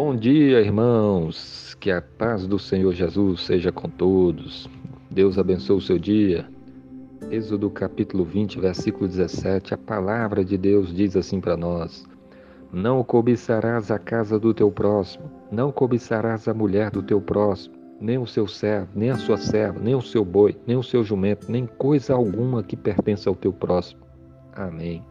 Bom dia, irmãos. Que a paz do Senhor Jesus seja com todos. Deus abençoe o seu dia. Êxodo capítulo 20, versículo 17. A palavra de Deus diz assim para nós: Não cobiçarás a casa do teu próximo, não cobiçarás a mulher do teu próximo, nem o seu servo, nem a sua serva, nem o seu boi, nem o seu jumento, nem coisa alguma que pertença ao teu próximo. Amém.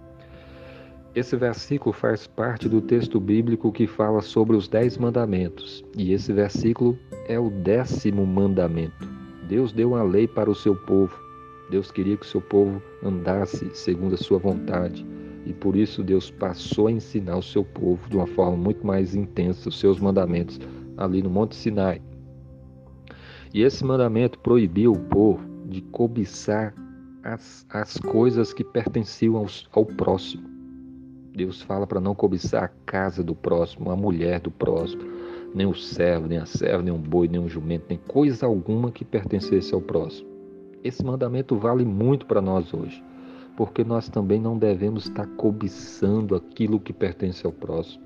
Esse versículo faz parte do texto bíblico que fala sobre os dez mandamentos. E esse versículo é o décimo mandamento. Deus deu uma lei para o seu povo. Deus queria que o seu povo andasse segundo a sua vontade. E por isso Deus passou a ensinar o seu povo de uma forma muito mais intensa os seus mandamentos ali no Monte Sinai. E esse mandamento proibiu o povo de cobiçar as, as coisas que pertenciam aos, ao próximo. Deus fala para não cobiçar a casa do próximo, a mulher do próximo, nem o servo, nem a serva, nem um boi, nem um jumento, nem coisa alguma que pertencesse ao próximo. Esse mandamento vale muito para nós hoje, porque nós também não devemos estar cobiçando aquilo que pertence ao próximo.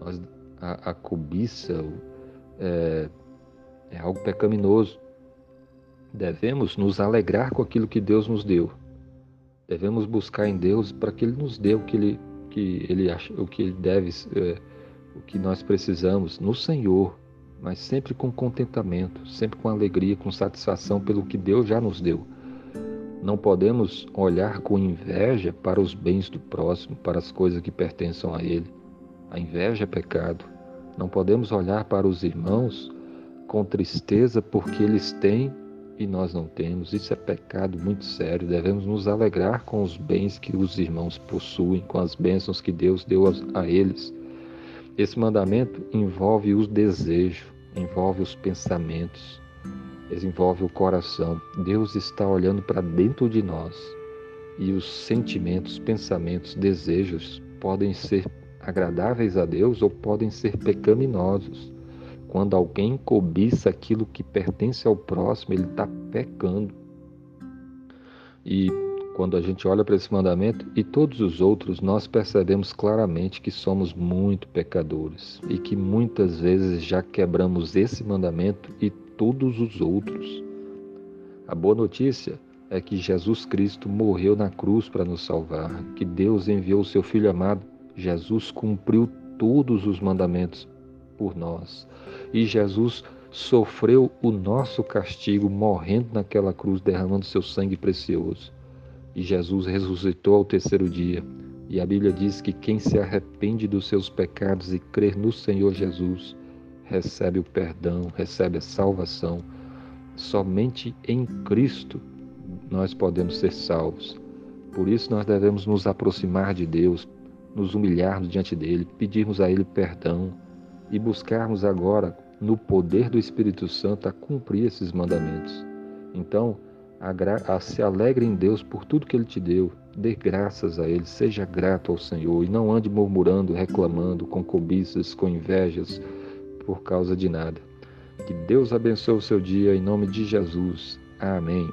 Nós, a, a cobiça é, é algo pecaminoso. Devemos nos alegrar com aquilo que Deus nos deu Devemos buscar em Deus para que Ele nos dê o que Ele, que ele acha, o que Ele deve, é, o que nós precisamos no Senhor, mas sempre com contentamento, sempre com alegria, com satisfação pelo que Deus já nos deu. Não podemos olhar com inveja para os bens do próximo, para as coisas que pertençam a ele. A inveja é pecado. Não podemos olhar para os irmãos com tristeza porque eles têm e nós não temos. Isso é pecado muito sério. Devemos nos alegrar com os bens que os irmãos possuem, com as bênçãos que Deus deu a eles. Esse mandamento envolve os desejos, envolve os pensamentos, envolve o coração. Deus está olhando para dentro de nós e os sentimentos, pensamentos, desejos podem ser agradáveis a Deus ou podem ser pecaminosos. Quando alguém cobiça aquilo que pertence ao próximo, ele está pecando. E quando a gente olha para esse mandamento e todos os outros, nós percebemos claramente que somos muito pecadores e que muitas vezes já quebramos esse mandamento e todos os outros. A boa notícia é que Jesus Cristo morreu na cruz para nos salvar, que Deus enviou o seu Filho amado. Jesus cumpriu todos os mandamentos por nós. E Jesus sofreu o nosso castigo, morrendo naquela cruz, derramando seu sangue precioso. E Jesus ressuscitou ao terceiro dia. E a Bíblia diz que quem se arrepende dos seus pecados e crer no Senhor Jesus recebe o perdão, recebe a salvação. Somente em Cristo nós podemos ser salvos. Por isso nós devemos nos aproximar de Deus, nos humilharmos diante dele, pedirmos a ele perdão, e buscarmos agora, no poder do Espírito Santo, a cumprir esses mandamentos. Então, se alegre em Deus por tudo que Ele te deu, dê graças a Ele, seja grato ao Senhor e não ande murmurando, reclamando, com cobiças, com invejas, por causa de nada. Que Deus abençoe o seu dia em nome de Jesus. Amém.